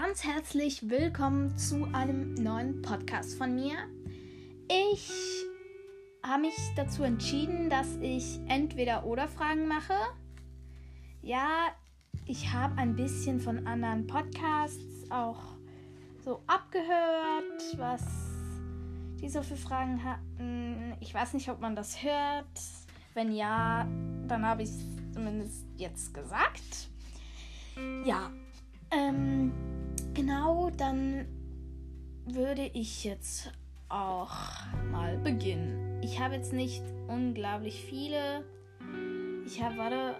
ganz herzlich willkommen zu einem neuen Podcast von mir. Ich habe mich dazu entschieden, dass ich entweder oder Fragen mache. Ja, ich habe ein bisschen von anderen Podcasts auch so abgehört, was die so für Fragen hatten. Ich weiß nicht, ob man das hört. Wenn ja, dann habe ich es zumindest jetzt gesagt. Ja, genau, dann würde ich jetzt auch mal beginnen. Ich habe jetzt nicht unglaublich viele. Ich habe, warte,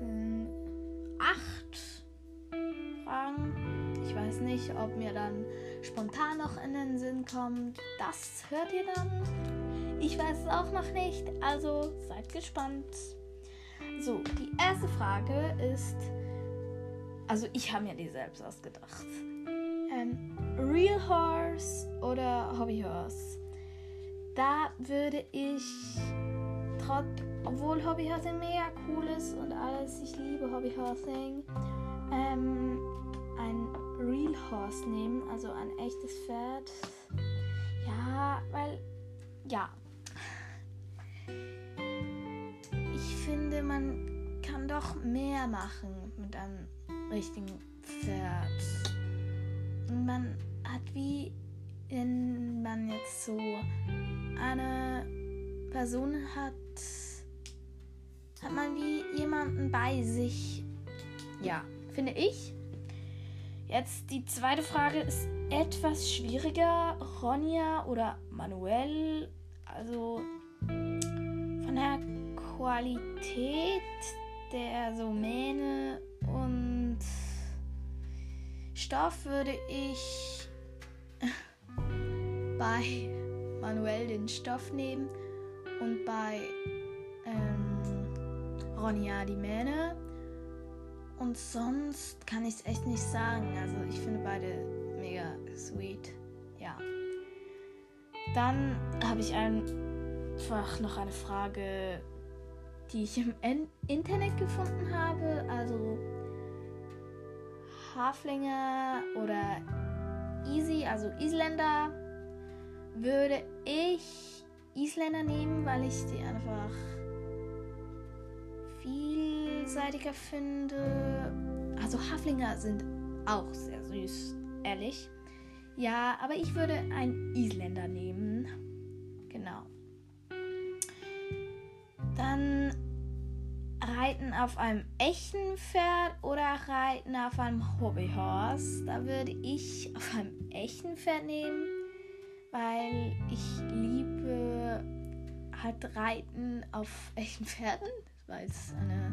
ähm, acht Fragen. Ich weiß nicht, ob mir dann spontan noch in den Sinn kommt. Das hört ihr dann. Ich weiß es auch noch nicht, also seid gespannt. So, die erste Frage ist, also ich habe mir die selbst ausgedacht. Ähm, Real Horse oder Hobby Horse? Da würde ich, trotz, obwohl Hobbyhorsing mega cool ist und alles, ich liebe Hobbyhorsing, ähm, ein Real Horse nehmen, also ein echtes Pferd. Ja, weil, ja. Ich finde, man doch mehr machen mit einem richtigen Pferd. Und man hat wie, wenn man jetzt so eine Person hat, hat man wie jemanden bei sich. Ja, finde ich. Jetzt die zweite Frage ist etwas schwieriger. Ronja oder Manuel, also von der Qualität der so Mähne und Stoff würde ich bei Manuel den Stoff nehmen und bei ähm, Ronja die Mähne. Und sonst kann ich es echt nicht sagen. Also ich finde beide mega sweet. Ja. Dann habe ich einfach noch eine Frage, die ich im Internet gefunden habe. Also Haflinger oder Easy, also Isländer, würde ich Isländer nehmen, weil ich die einfach vielseitiger finde. Also Haflinger sind auch sehr süß, ehrlich. Ja, aber ich würde einen Isländer nehmen. Dann Reiten auf einem echten Pferd oder Reiten auf einem Hobbyhorse? Da würde ich auf einem echten Pferd nehmen, weil ich liebe halt Reiten auf echten Pferden. Das war jetzt eine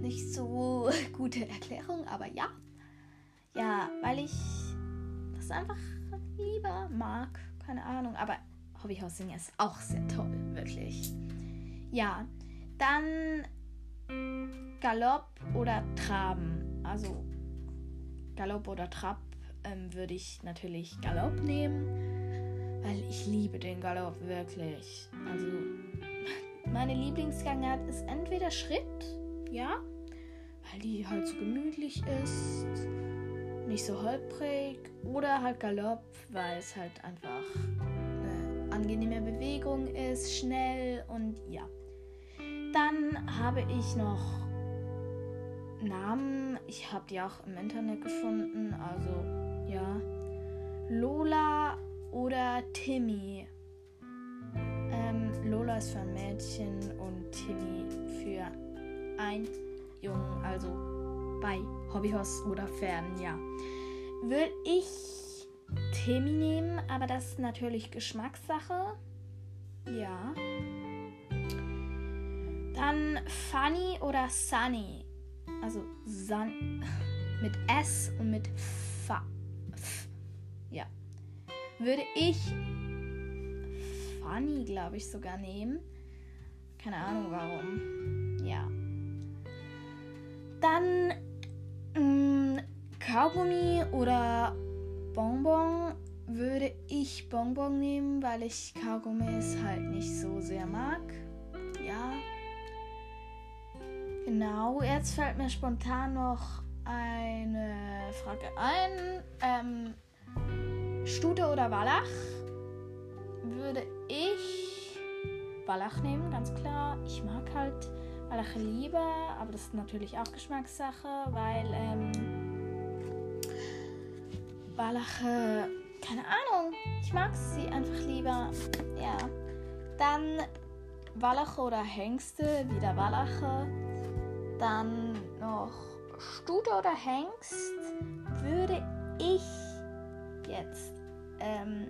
nicht so gute Erklärung, aber ja. Ja, weil ich das einfach lieber mag. Keine Ahnung, aber Hobbyhorsing ist auch sehr toll, wirklich. Ja, dann Galopp oder Traben. Also Galopp oder Trab ähm, würde ich natürlich Galopp nehmen, weil ich liebe den Galopp wirklich. Also meine Lieblingsgangart ist entweder Schritt, ja, weil die halt so gemütlich ist, nicht so holprig, oder halt Galopp, weil es halt einfach eine angenehme Bewegung ist, schnell und ja. Habe ich noch Namen. Ich habe die auch im Internet gefunden. Also ja. Lola oder Timmy. Ähm, Lola ist für ein Mädchen und Timmy für ein Jungen. Also bei Hobbyhorse oder Pferden, ja. Will ich Timmy nehmen, aber das ist natürlich Geschmackssache. Ja. Dann Funny oder Sunny. Also Sun mit S und mit F. F. Ja. Würde ich Funny, glaube ich, sogar nehmen. Keine Ahnung warum. Ja. Dann mh, mm, Kaugummi oder Bonbon würde ich Bonbon nehmen, weil ich Kaugummis halt nicht so sehr mag. Genau, jetzt fällt mir spontan noch ein eine Frage ein. Ähm, Stute oder Wallach? Würde ich Wallach nehmen, ganz klar. Ich mag halt Wallach lieber, aber das ist natürlich auch Geschmackssache, weil ähm, Wallache, keine Ahnung, ich mag sie einfach lieber. Ja, dann Wallache oder Hengste, wieder Wallache. Dann noch Stute oder Hengst würde ich jetzt, ähm,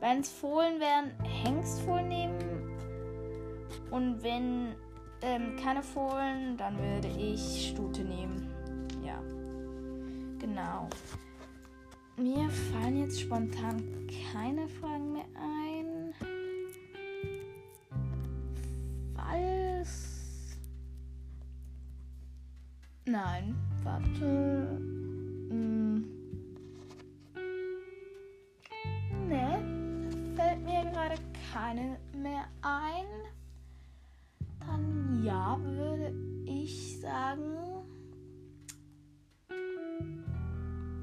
wenn es Fohlen wären, Hengstfohlen nehmen. Und wenn ähm, keine Fohlen, dann würde ich Stute nehmen. Ja, genau. Mir fallen jetzt spontan keine Fragen mehr ein. Nein, warte. Hm. Ne, fällt mir gerade keine mehr ein. Dann ja, würde ich sagen.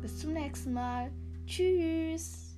Bis zum nächsten Mal. Tschüss.